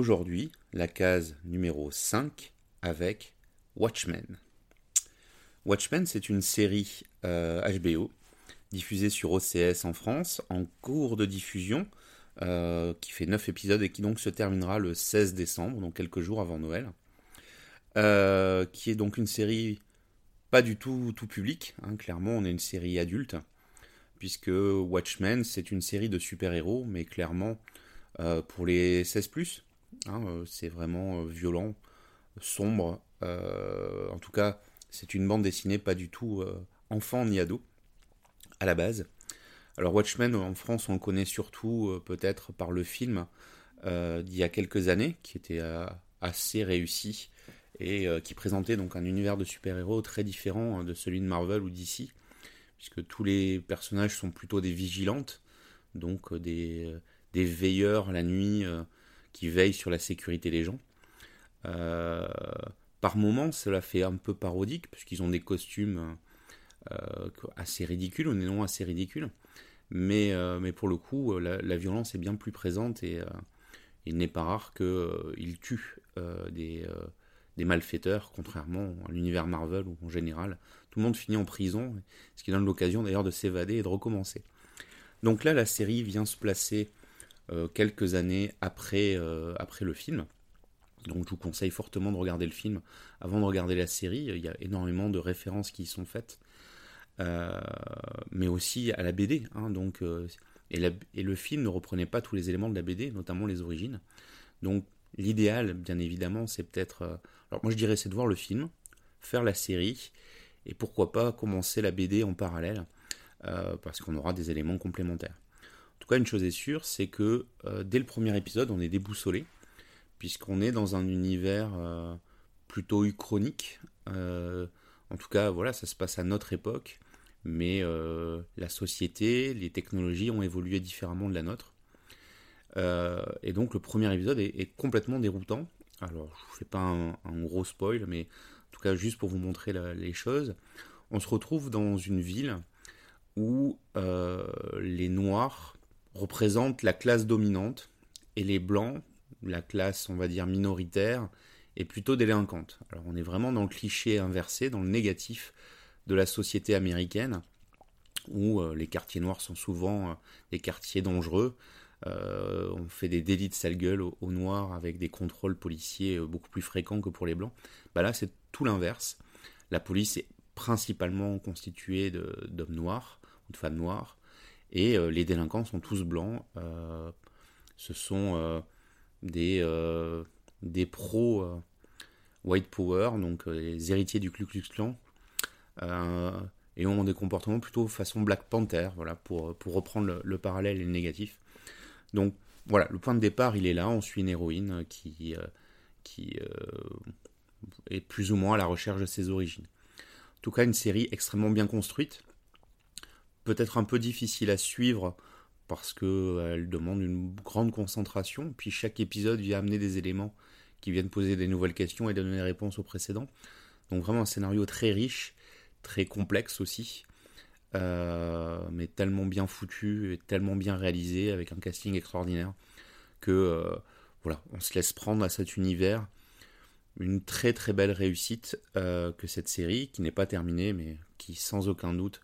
aujourd'hui la case numéro 5 avec Watchmen. Watchmen, c'est une série HBO euh, diffusée sur OCS en France en cours de diffusion euh, qui fait 9 épisodes et qui donc se terminera le 16 décembre, donc quelques jours avant Noël. Euh, qui est donc une série pas du tout tout public, hein, clairement on est une série adulte, puisque Watchmen c'est une série de super-héros, mais clairement pour les 16 ⁇ Hein, euh, c'est vraiment euh, violent, sombre. Euh, en tout cas, c'est une bande dessinée pas du tout enfant ni ado à la base. Alors Watchmen en France on le connaît surtout peut-être par le film d'il y a quelques années qui était assez réussi et qui présentait donc un univers de super-héros très différent de celui de Marvel ou DC puisque tous les personnages sont plutôt des vigilantes donc des, des veilleurs la nuit qui veille sur la sécurité des gens. Euh, par moments, cela fait un peu parodique, puisqu'ils ont des costumes euh, assez ridicules, ou non assez ridicules. Mais, euh, mais pour le coup, la, violence est bien plus présente et il n'est pas rare qu'ils tuent des, des, malfaiteurs, contrairement à l'univers Marvel où en général tout le monde finit en prison, ce qui donne l'occasion d'ailleurs de s'évader et de recommencer. Donc là, la série vient se placer euh, quelques années après, euh, après le film. Donc je vous conseille fortement de regarder le film avant de regarder la série. Il y a énormément de références qui y sont faites. Euh, mais aussi à la BD. Hein, donc, et, et, le film ne reprenait pas tous les éléments de la BD, notamment les origines. Donc l'idéal, bien évidemment, c'est peut-être... alors moi je dirais c'est de voir le film, faire la série, et pourquoi pas commencer la BD en parallèle, parce qu'on aura des éléments complémentaires. En tout cas, une chose est sûre, c'est que euh, dès le premier épisode, on est déboussolé, puisqu'on est dans un univers euh, plutôt uchronique. Euh, en tout cas, voilà, ça se passe à notre époque, mais la société, les technologies ont évolué différemment de la nôtre. et donc, le premier épisode est, complètement déroutant. Alors, je ne fais pas un, gros spoil, mais en tout cas, juste pour vous montrer les choses, on se retrouve dans une ville où les Noirs représente la classe dominante et les blancs, la classe on va dire minoritaire, est plutôt délinquante. Alors on est vraiment dans le cliché inversé, dans le négatif de la société américaine, où euh, les quartiers noirs sont souvent euh, des quartiers dangereux. Euh, on fait des délits de sale gueule aux, noirs avec des contrôles policiers beaucoup plus fréquents que pour les blancs. Bah là c'est tout l'inverse. La police est principalement constituée d'hommes noirs ou de femmes noires et euh, les délinquants sont tous blancs. Euh, ce sont euh, des, des pros white power, donc les héritiers du Ku Klux Klan, et ont des comportements plutôt façon Black Panther, voilà, pour, pour reprendre le, parallèle et le négatif. Donc voilà, le point de départ, il est là, on suit une héroïne qui, qui est plus ou moins à la recherche de ses origines. En tout cas, une série extrêmement bien construite, peut-être un peu difficile à suivre parce qu'elle euh, demande une grande concentration. Puis chaque épisode vient amener des éléments qui viennent poser des nouvelles questions et donner des réponses aux précédents. Donc vraiment un scénario très riche, très complexe aussi, euh, mais tellement bien foutu et tellement bien réalisé avec un casting extraordinaire que euh, voilà, on se laisse prendre à cet univers. Une très très belle réussite que cette série, qui n'est pas terminée, mais qui sans aucun doute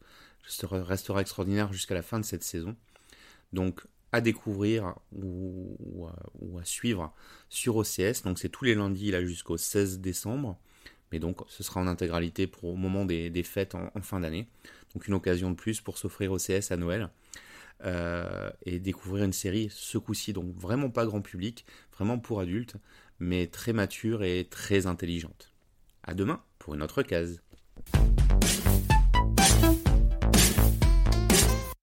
restera extraordinaire jusqu'à la fin de cette saison. Donc à découvrir ou, à, suivre sur OCS. Donc c'est tous les lundis là jusqu'au 16 décembre. Mais donc ce sera en intégralité pour au moment des, fêtes en, fin d'année. Donc une occasion de plus pour s'offrir OCS à Noël. Euh, et découvrir une série ce coup-ci. Donc vraiment pas grand public, vraiment pour adultes, mais très mature et très intelligente. À demain pour une autre case.